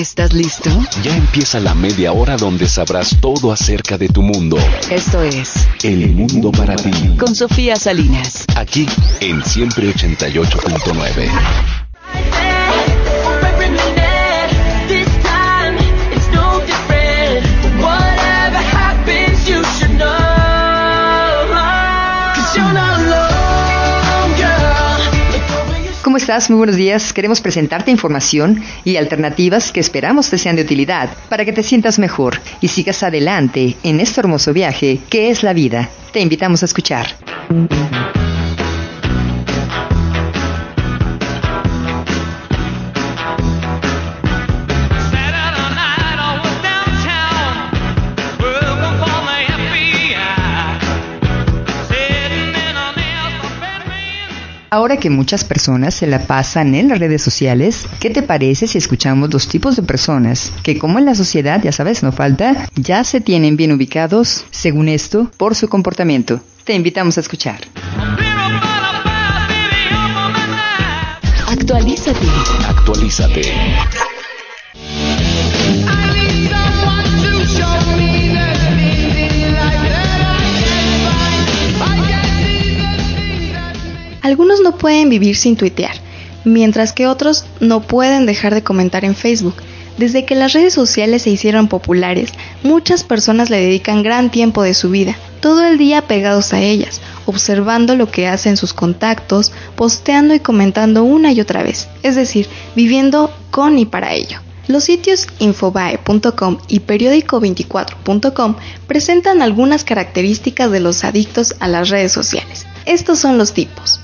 ¿Estás listo? Ya empieza la media hora donde sabrás todo acerca de tu mundo. Esto es El mundo para ti. con Sofía Salinas. Aquí en Siempre 88.9. estás? Muy buenos días. Queremos presentarte información y alternativas que esperamos te sean de utilidad para que te sientas mejor y sigas adelante en este hermoso viaje que es la vida. Te invitamos a escuchar. Ahora que muchas personas se la pasan en las redes sociales, ¿qué te parece si escuchamos los tipos de personas que como en la sociedad, ya sabes, no falta, ya se tienen bien ubicados, según esto, por su comportamiento? Te invitamos a escuchar. Actualízate. Actualízate. Algunos no pueden vivir sin tuitear, mientras que otros no pueden dejar de comentar en Facebook. Desde que las redes sociales se hicieron populares, muchas personas le dedican gran tiempo de su vida, todo el día pegados a ellas, observando lo que hacen sus contactos, posteando y comentando una y otra vez, es decir, viviendo con y para ello. Los sitios infobae.com y periódico24.com presentan algunas características de los adictos a las redes sociales. Estos son los tipos.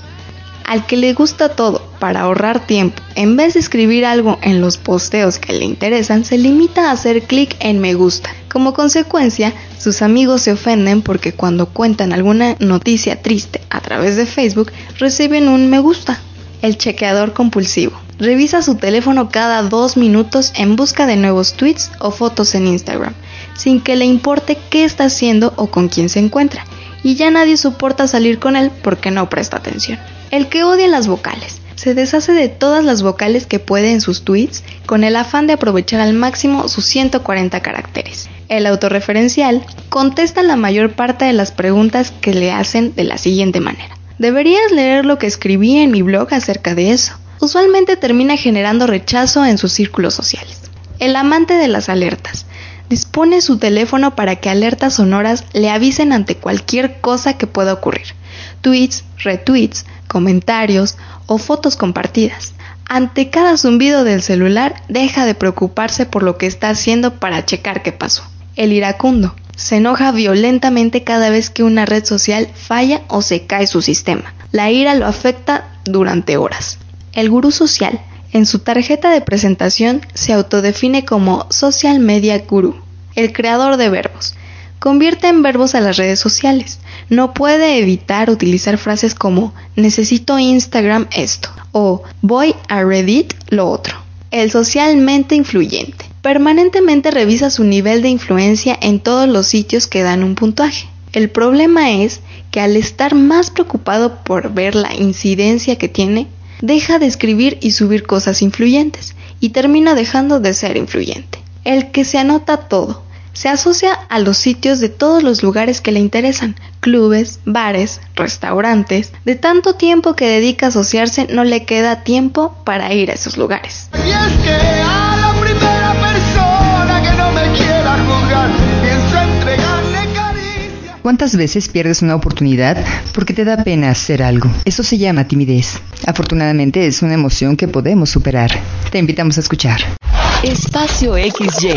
Al que le gusta todo para ahorrar tiempo, en vez de escribir algo en los posteos que le interesan, se limita a hacer clic en me gusta. Como consecuencia, sus amigos se ofenden porque cuando cuentan alguna noticia triste a través de Facebook, reciben un me gusta. El chequeador compulsivo. Revisa su teléfono cada dos minutos en busca de nuevos tweets o fotos en Instagram, sin que le importe qué está haciendo o con quién se encuentra, y ya nadie soporta salir con él porque no presta atención. El que odia las vocales. Se deshace de todas las vocales que puede en sus tweets con el afán de aprovechar al máximo sus 140 caracteres. El autorreferencial contesta la mayor parte de las preguntas que le hacen de la siguiente manera. Deberías leer lo que escribí en mi blog acerca de eso. Usualmente termina generando rechazo en sus círculos sociales. El amante de las alertas. Dispone su teléfono para que alertas sonoras le avisen ante cualquier cosa que pueda ocurrir. Tweets, retweets, comentarios o fotos compartidas. Ante cada zumbido del celular deja de preocuparse por lo que está haciendo para checar qué pasó. El iracundo. Se enoja violentamente cada vez que una red social falla o se cae su sistema. La ira lo afecta durante horas. El gurú social. En su tarjeta de presentación se autodefine como Social Media Guru, el creador de verbos. Convierte en verbos a las redes sociales. No puede evitar utilizar frases como necesito Instagram esto o voy a Reddit lo otro. El socialmente influyente. Permanentemente revisa su nivel de influencia en todos los sitios que dan un puntaje. El problema es que al estar más preocupado por ver la incidencia que tiene, deja de escribir y subir cosas influyentes y termina dejando de ser influyente. El que se anota todo. Se asocia a los sitios de todos los lugares que le interesan, clubes, bares, restaurantes. De tanto tiempo que dedica a asociarse no le queda tiempo para ir a esos lugares. Y es que a la primera persona que no me quiera juzgar, pienso entregarle caricia. ¿Cuántas veces pierdes una oportunidad porque te da pena hacer algo? Eso se llama timidez. Afortunadamente es una emoción que podemos superar. Te invitamos a escuchar. Espacio XY.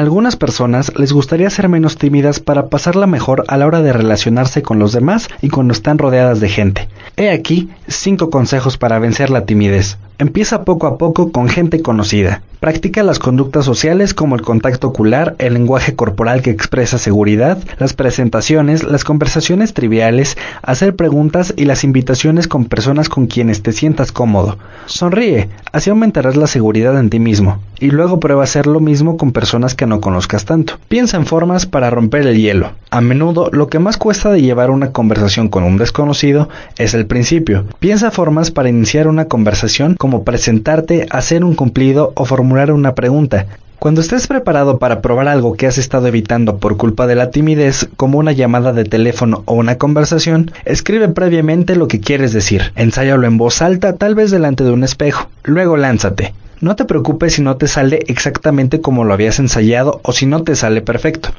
Algunas personas les gustaría ser menos tímidas para pasarla mejor a la hora de relacionarse con los demás y cuando están rodeadas de gente. He aquí cinco consejos para vencer la timidez. Empieza poco a poco con gente conocida. Practica las conductas sociales como el contacto ocular, el lenguaje corporal que expresa seguridad, las presentaciones, las conversaciones triviales, hacer preguntas y las invitaciones con personas con quienes te sientas cómodo. Sonríe, así aumentarás la seguridad en ti mismo. Y luego prueba hacer lo mismo con personas que no conozcas tanto. Piensa en formas para romper el hielo. A menudo lo que más cuesta de llevar una conversación con un desconocido es el principio. Piensa formas para iniciar una conversación como presentarte, hacer un cumplido o formular una pregunta. Cuando estés preparado para probar algo que has estado evitando por culpa de la timidez, como una llamada de teléfono o una conversación, escribe previamente lo que quieres decir. Ensáyalo en voz alta, tal vez delante de un espejo. Luego lánzate. No te preocupes si no te sale exactamente como lo habías ensayado o si no te sale perfecto.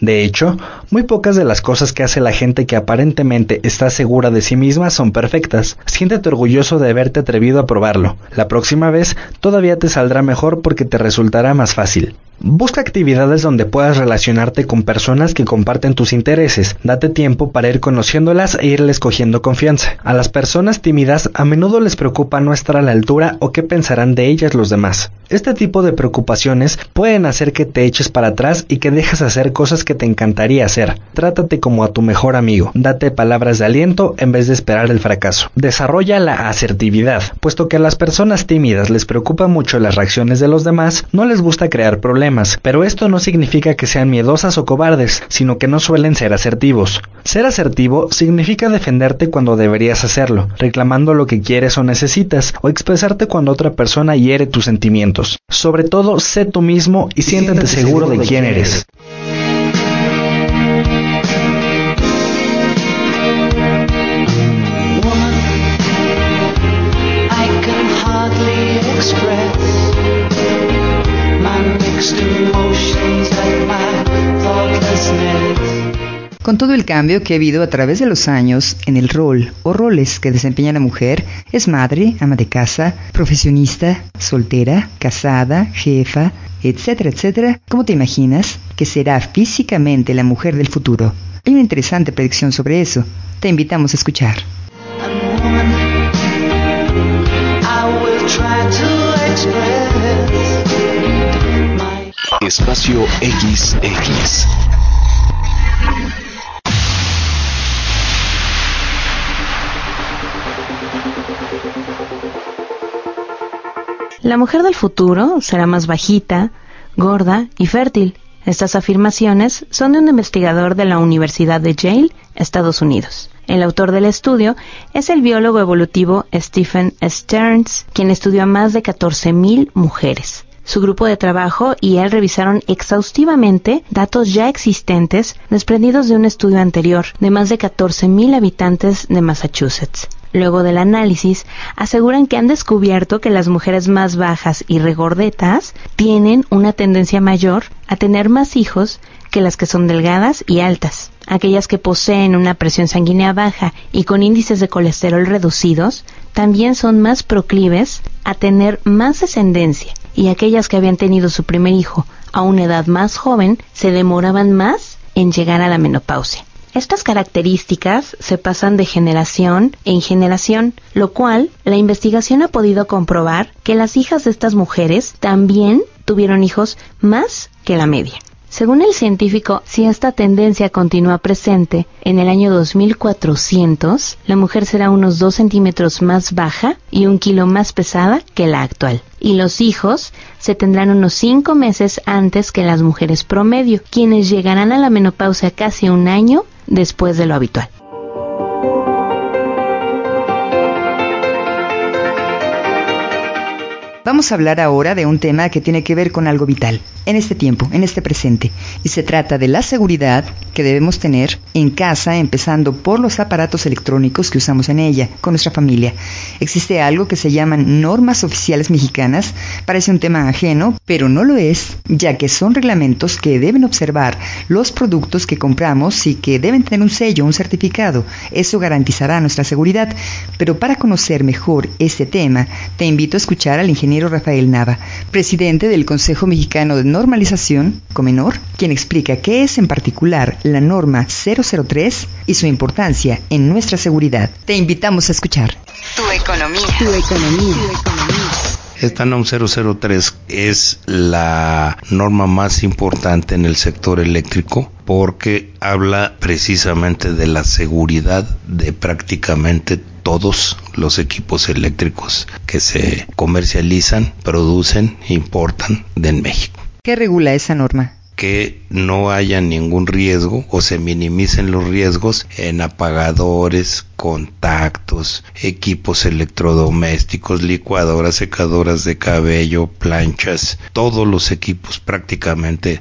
De hecho, muy pocas de las cosas que hace la gente que aparentemente está segura de sí misma son perfectas. Siéntete orgulloso de haberte atrevido a probarlo. La próxima vez todavía te saldrá mejor porque te resultará más fácil. Busca actividades donde puedas relacionarte con personas que comparten tus intereses. Date tiempo para ir conociéndolas e irles cogiendo confianza. A las personas tímidas a menudo les preocupa no estar a la altura o qué pensarán de ellas los demás. Este tipo de preocupaciones pueden hacer que te eches para atrás y que dejes hacer cosas que te encantaría hacer. Trátate como a tu mejor amigo. Date palabras de aliento en vez de esperar el fracaso. Desarrolla la asertividad. Puesto que a las personas tímidas les preocupa mucho las reacciones de los demás, no les gusta crear problemas, pero esto no significa que sean miedosas o cobardes, sino que no suelen ser asertivos. Ser asertivo significa defenderte cuando deberías hacerlo, reclamando lo que quieres o necesitas, o expresarte cuando otra persona hiere tus sentimientos. Sobre todo, sé tú mismo y siéntete seguro de quién eres. Con todo el cambio que ha habido a través de los años en el rol o roles que desempeña la mujer, es madre, ama de casa, profesionista, soltera, casada, jefa, etcétera, etcétera, ¿cómo te imaginas que será físicamente la mujer del futuro? Hay una interesante predicción sobre eso. Te invitamos a escuchar. Espacio XX. La mujer del futuro será más bajita, gorda y fértil. Estas afirmaciones son de un investigador de la Universidad de Yale, Estados Unidos. El autor del estudio es el biólogo evolutivo Stephen Stearns, quien estudió a más de 14.000 mujeres. Su grupo de trabajo y él revisaron exhaustivamente datos ya existentes desprendidos de un estudio anterior de más de 14.000 habitantes de Massachusetts. Luego del análisis, aseguran que han descubierto que las mujeres más bajas y regordetas tienen una tendencia mayor a tener más hijos que las que son delgadas y altas. Aquellas que poseen una presión sanguínea baja y con índices de colesterol reducidos también son más proclives a tener más descendencia y aquellas que habían tenido su primer hijo a una edad más joven se demoraban más en llegar a la menopausia. Estas características se pasan de generación en generación, lo cual la investigación ha podido comprobar que las hijas de estas mujeres también tuvieron hijos más que la media. Según el científico, si esta tendencia continúa presente, en el año 2400, la mujer será unos 2 centímetros más baja y un kilo más pesada que la actual. Y los hijos se tendrán unos 5 meses antes que las mujeres promedio, quienes llegarán a la menopausia casi un año después de lo habitual. Vamos a hablar ahora de un tema que tiene que ver con algo vital, en este tiempo, en este presente, y se trata de la seguridad que debemos tener en casa, empezando por los aparatos electrónicos que usamos en ella, con nuestra familia. Existe algo que se llaman normas oficiales mexicanas, parece un tema ajeno, pero no lo es, ya que son reglamentos que deben observar los productos que compramos y que deben tener un sello, un certificado. Eso garantizará nuestra seguridad. Pero para conocer mejor este tema, te invito a escuchar al ingeniero ingeniero Rafael Nava, presidente del Consejo Mexicano de Normalización, Comenor, quien explica qué es en particular la norma 003 y su importancia en nuestra seguridad. Te invitamos a escuchar. Tu economía. Tu economía. Esta NOM 003 es la norma más importante en el sector eléctrico porque habla precisamente de la seguridad de prácticamente todos los equipos eléctricos que se comercializan, producen, importan de México. ¿Qué regula esa norma? que no haya ningún riesgo o se minimicen los riesgos en apagadores, contactos, equipos electrodomésticos, licuadoras, secadoras de cabello, planchas, todos los equipos prácticamente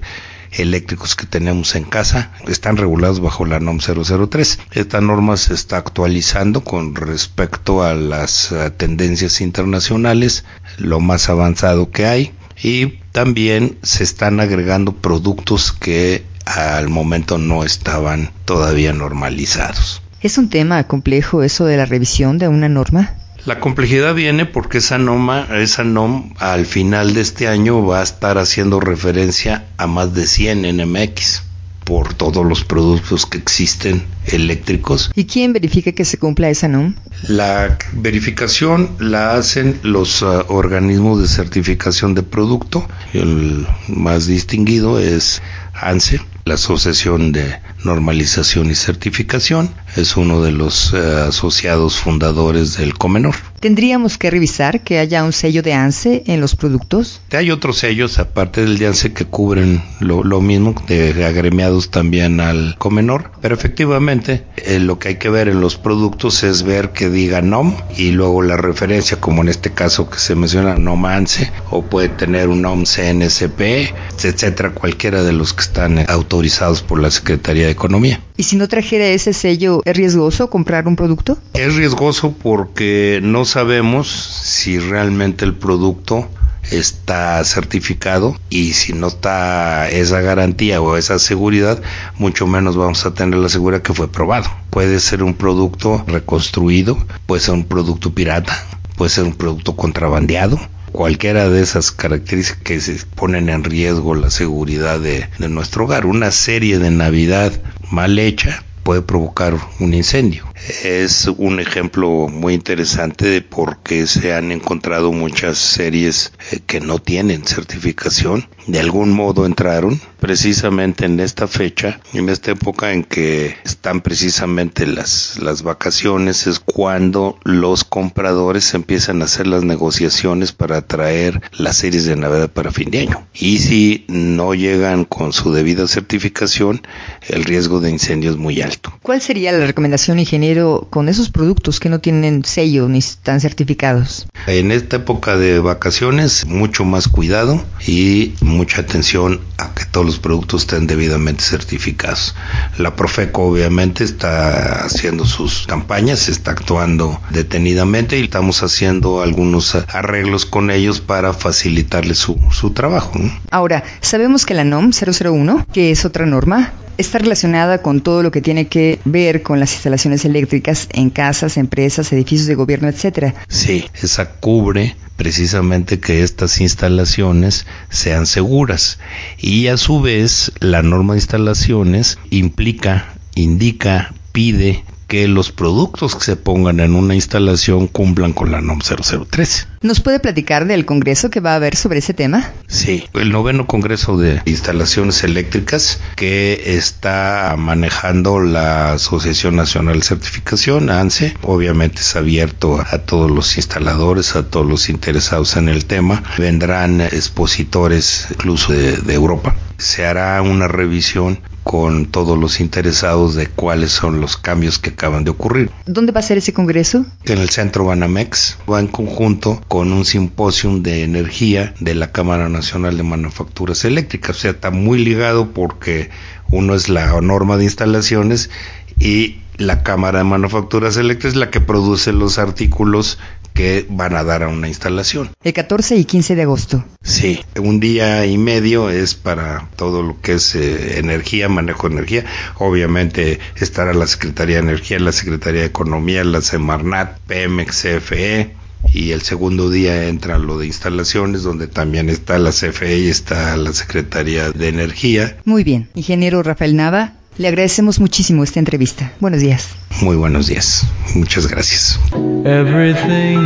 eléctricos que tenemos en casa están regulados bajo la NOM 003. Esta norma se está actualizando con respecto a las uh, tendencias internacionales, lo más avanzado que hay y también se están agregando productos que al momento no estaban todavía normalizados. ¿Es un tema complejo eso de la revisión de una norma? La complejidad viene porque esa norma, esa NOM al final de este año va a estar haciendo referencia a más de 100 NMX por todos los productos que existen eléctricos. ¿Y quién verifica que se cumpla esa NOM? La verificación la hacen los uh, organismos de certificación de producto. El más distinguido es ANSE, la Asociación de Normalización y Certificación. Es uno de los uh, asociados fundadores del Comenor. ¿Tendríamos que revisar que haya un sello de ANSE en los productos? Hay otros sellos, aparte del de ANSE, que cubren lo, lo mismo, de agremiados también al Comenor. Pero efectivamente, eh, lo que hay que ver en los productos es ver que diga NOM y luego la referencia, como en este caso que se menciona NOM ANSE, o puede tener un NOM CNSP, etcétera, cualquiera de los que están autorizados por la Secretaría de Economía. ¿Y si no trajera ese sello, es riesgoso comprar un producto? Es riesgoso porque no sabemos si realmente el producto está certificado y si no está esa garantía o esa seguridad, mucho menos vamos a tener la seguridad que fue probado. Puede ser un producto reconstruido, puede ser un producto pirata, puede ser un producto contrabandeado, cualquiera de esas características que se ponen en riesgo la seguridad de, nuestro hogar. Una serie de Navidad mal hecha puede provocar un incendio. Es un ejemplo muy interesante de por qué se han encontrado muchas series eh, que no tienen certificación. De algún modo entraron precisamente en esta fecha, en esta época en que están precisamente las, las vacaciones, es cuando los compradores empiezan a hacer las negociaciones para traer las series de Navidad para fin de año. Y si no llegan con su debida certificación, el riesgo de incendio es muy alto. ¿Cuál sería la recomendación, ingeniero, con esos productos que no tienen sello ni están certificados? En esta época de vacaciones, mucho más cuidado y mucha atención a que todos los productos estén debidamente certificados. La Profeco obviamente está haciendo sus campañas, está actuando detenidamente y estamos haciendo algunos arreglos con ellos para facilitarles su, su trabajo. ¿no? Ahora, sabemos que la NOM 001, que es otra norma, está relacionada con todo lo que tiene que ver con las instalaciones eléctricas en casas, empresas, edificios de gobierno, etcétera. Sí, esa cubre precisamente que estas instalaciones sean seguras. Y a su vez la norma de instalaciones implica, indica, pide que los productos que se pongan en una instalación cumplan con la NOM 003. ¿Nos puede platicar del congreso que va a haber sobre ese tema? Sí, el noveno congreso de instalaciones eléctricas que está manejando la Asociación Nacional de Certificación, ANSE. Obviamente es abierto a todos los instaladores, a todos los interesados en el tema. Vendrán expositores incluso de, de Europa. Se hará una revisión con todos los interesados de cuáles son los cambios que acaban de ocurrir. ¿Dónde va a ser ese congreso? En el centro Banamex, va en conjunto con un simposium de energía de la Cámara Nacional de Manufacturas Eléctricas. O sea, está muy ligado porque uno es la norma de instalaciones y la Cámara de Manufacturas Eléctricas es la que produce los artículos que van a dar a una instalación. El 14 y 15 de agosto. Sí, un día y medio es para todo lo que es eh, energía, manejo de energía. Obviamente estará la Secretaría de Energía, la Secretaría de Economía, la Semarnat, Pemex, CFE, y el segundo día entra lo de instalaciones donde también está la CFE y está la Secretaría de Energía. Muy bien, ingeniero Rafael Nava, le agradecemos muchísimo esta entrevista. Buenos días. Muy buenos días. Muchas gracias. Everything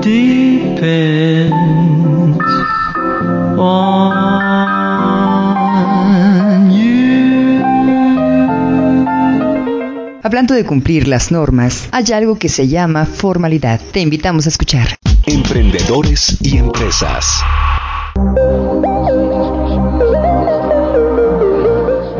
depends on you. Hablando de cumplir las normas, hay algo que se llama formalidad. Te invitamos a escuchar. Emprendedores y empresas.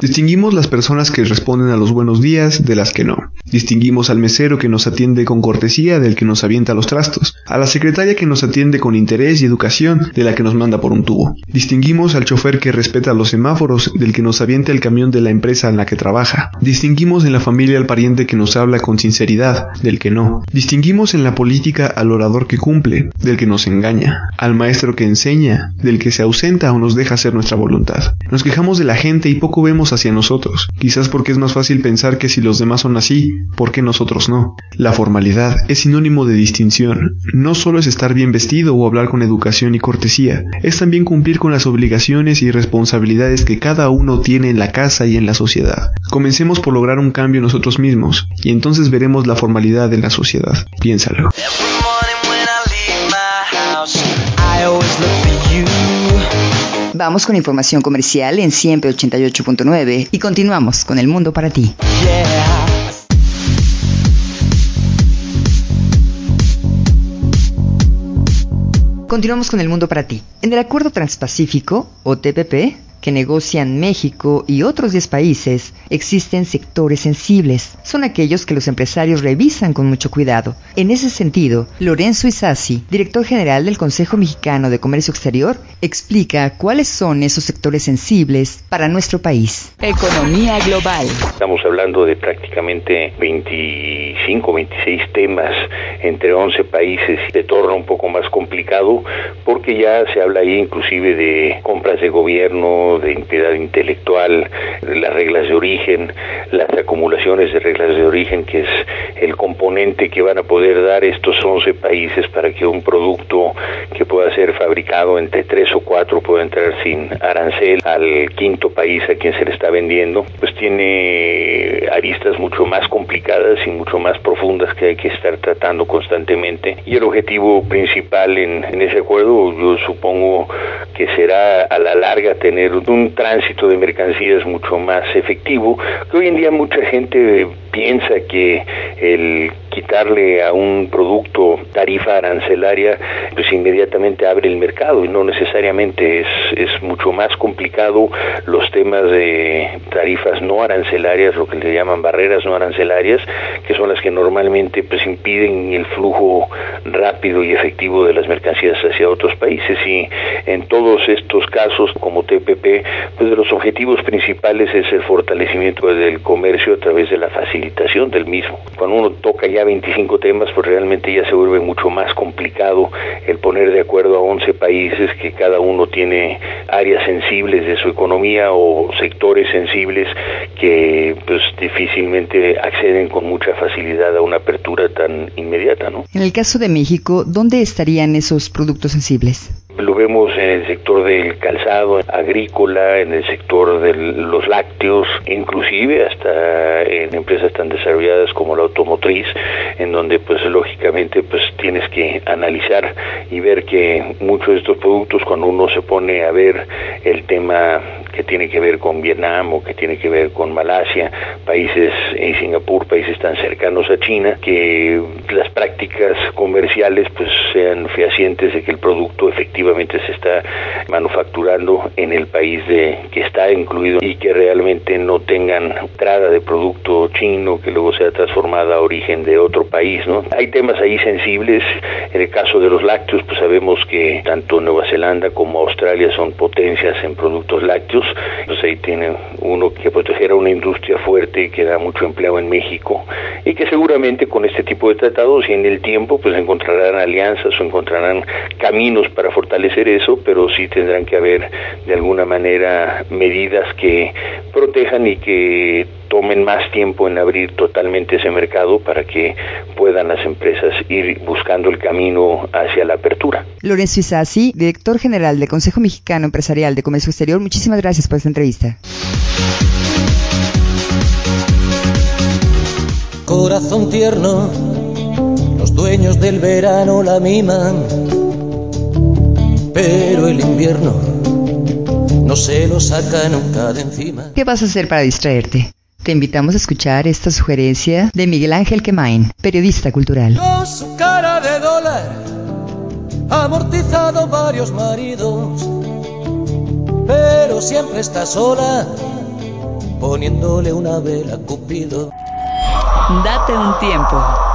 Distinguimos las personas que responden a los buenos días de las que no. Distinguimos al mesero que nos atiende con cortesía del que nos avienta los trastos, a la secretaria que nos atiende con interés y educación de la que nos manda por un tubo. Distinguimos al chofer que respeta los semáforos del que nos avienta el camión de la empresa en la que trabaja. Distinguimos en la familia al pariente que nos habla con sinceridad del que no. Distinguimos en la política al orador que cumple del que nos engaña, al maestro que enseña del que se ausenta o nos deja hacer nuestra voluntad. Nos quejamos de la gente y poco vemos hacia nosotros, quizás porque es más fácil pensar que si los demás son así, ¿por qué nosotros no? La formalidad es sinónimo de distinción. No solo es estar bien vestido o hablar con educación y cortesía, es también cumplir con las obligaciones y responsabilidades que cada uno tiene en la casa y en la sociedad. Comencemos por lograr un cambio nosotros mismos, y entonces veremos la formalidad en la sociedad. Piénsalo. Vamos con información comercial en siempre 88.9 y continuamos con el mundo para ti. Continuamos con el mundo para ti. En el Acuerdo Transpacífico, o TPP, que negocian México y otros 10 países, existen sectores sensibles. Son aquellos que los empresarios revisan con mucho cuidado. En ese sentido, Lorenzo Isasi, director general del Consejo Mexicano de Comercio Exterior, explica cuáles son esos sectores sensibles para nuestro país. Economía global. Estamos hablando de prácticamente 25, 26 temas entre 11 países y se torna un poco más complicado porque ya se habla ahí inclusive de compras de gobierno, de impiedad intelectual, las reglas de origen, las acumulaciones de reglas de origen, que es el componente que van a poder dar estos 11 países para que un producto que pueda ser fabricado entre tres o cuatro pueda entrar sin arancel al quinto país a quien se le está vendiendo, pues tiene aristas mucho más complicadas y mucho más profundas que hay que estar tratando constantemente. Y el objetivo principal en, en ese acuerdo, yo supongo que será a la larga tener un tránsito de mercancías mucho más efectivo, que hoy en día mucha gente piensa que el quitarle a un producto tarifa arancelaria, pues inmediatamente abre el mercado y no necesariamente es, es mucho más complicado los temas de tarifas no arancelarias, lo que le llaman barreras no arancelarias, que son las que normalmente pues impiden el flujo rápido y efectivo de las mercancías hacia otros países y en todos estos casos como TPP, pues de los objetivos principales es el fortalecimiento del comercio a través de la facilitación del mismo. Cuando uno toca ya 25 temas, pues realmente ya se vuelve mucho más complicado el poner de acuerdo a 11 países que cada uno tiene áreas sensibles de su economía o sectores sensibles que pues difícilmente acceden con mucha facilidad a una apertura tan inmediata, ¿no? En el caso de México, ¿dónde estarían esos productos sensibles? Lo vemos en el sector del calzado, agrícola, en el sector de los lácteos, inclusive hasta en empresas tan desarrolladas como la automotriz, en donde pues lógicamente pues tienes que analizar y ver que muchos de estos productos cuando uno se pone a ver el tema que tiene que ver con Vietnam o que tiene que ver con Malasia, países en Singapur, países tan cercanos a China, que las prácticas comerciales pues sean fehacientes de que el producto efectivamente se está manufacturando en el país de que está incluido y que realmente no tengan entrada de producto chino que luego sea transformada a origen de otro país, ¿no? Hay temas ahí sensibles, en el caso de los lácteos pues sabemos que tanto Nueva Zelanda como Australia son potencias en productos lácteos, entonces ahí tiene uno que proteger a una industria fuerte que da mucho empleo en México. Y que seguramente con este tipo de tratados y en el tiempo pues encontrarán alianzas o encontrarán caminos para fortalecer eso, pero sí tendrán que haber de alguna manera medidas que protejan y que tomen más tiempo en abrir totalmente ese mercado para que puedan las empresas ir buscando el camino hacia la apertura. Lorenzo Isasi, director general del Consejo Mexicano Empresarial de Comercio Exterior, muchísimas gracias por esta entrevista. Corazón tierno, los dueños del verano la miman, pero el invierno no se lo saca nunca de encima. ¿Qué vas a hacer para distraerte? Te invitamos a escuchar esta sugerencia de Miguel Ángel Quemain, periodista cultural. Con su cara de dólar ha amortizado varios maridos, pero siempre está sola poniéndole una vela a Cupido. Date un tiempo.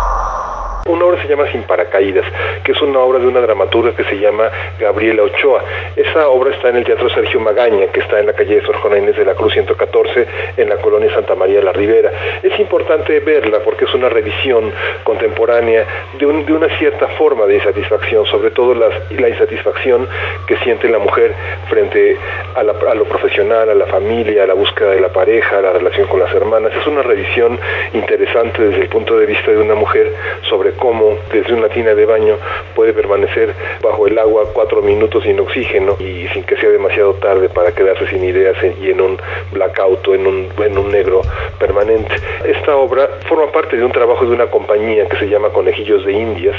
Una obra se llama Sin Paracaídas, que es una obra de una dramaturga que se llama Gabriela Ochoa. Esa obra está en el Teatro Sergio Magaña, que está en la calle de Sor Juana Inés de la Cruz 114, en la colonia Santa María la Ribera. Es importante verla porque es una revisión contemporánea de, un- de una cierta forma de insatisfacción, sobre todo la insatisfacción que siente la mujer frente a, a lo profesional, a la familia, a la búsqueda de la pareja, a la relación con las hermanas. Es una revisión interesante desde el punto de vista de una mujer sobre cómo desde una tina de baño puede permanecer bajo el agua cuatro minutos sin oxígeno y sin que sea demasiado tarde para quedarse sin ideas y en un blackout o en un, en un negro permanente. Esta obra forma parte de un trabajo de una compañía que se llama Conejillos de Indias,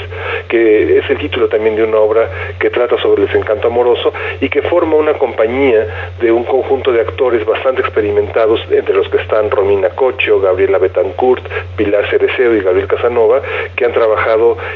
que es el título también de una obra que trata sobre el desencanto amoroso y que forma una compañía de un conjunto de actores bastante experimentados, entre los que están Romina Cocho, Gabriela Betancourt, Pilar Cereceo y Gabriel Casanova, que han trabajado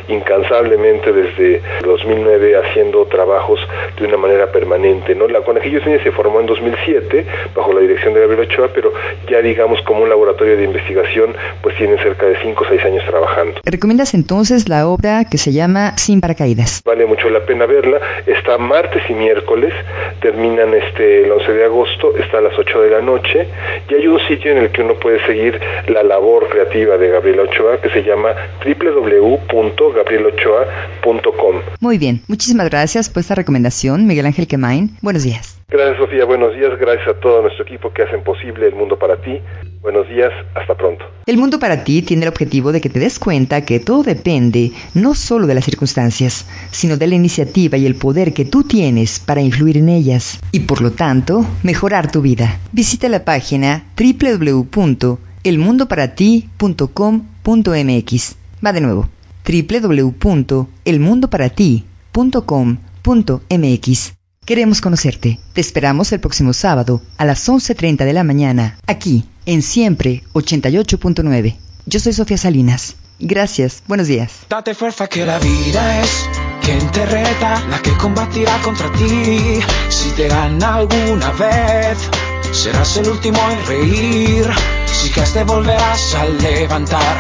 incansablemente desde 2009 haciendo trabajos de una manera permanente. ¿no? La Conejillos se formó en 2007 bajo la dirección de Gabriel Ochoa, pero ya digamos como un laboratorio de investigación, pues tienen cerca de 5 o 6 años trabajando. ¿Recomiendas entonces la obra que se llama Sin Paracaídas? Vale mucho la pena verla. Está martes y miércoles, terminan este el 11 de agosto, está a las 8 de la noche y hay un sitio en el que uno puede seguir la labor creativa de Gabriela Ochoa que se llama www.gabrielochoa.com. Muy bien, muchísimas gracias por esta recomendación, Miguel Ángel Quemain. Buenos días. Gracias Sofía, buenos días, gracias a todo nuestro equipo que hacen posible el mundo para ti. Buenos días, hasta pronto. El mundo para ti tiene el objetivo de que te des cuenta que todo depende no solo de las circunstancias, sino de la iniciativa y el poder que tú tienes para influir en ellas y por lo tanto mejorar tu vida. Visita la página www.elmundoparati.com.mx. Va de nuevo. www.elmundoparati.com.mx. Queremos conocerte. Te esperamos el próximo sábado a las 11.30 de la mañana, aquí, en Siempre 88.9. Yo soy Sofía Salinas. Gracias. Buenos días. Date fuerza que la vida es quien te reta, la que combatirá contra ti. Si te gana alguna vez, serás el último en reír. Si caes te volverás a levantar.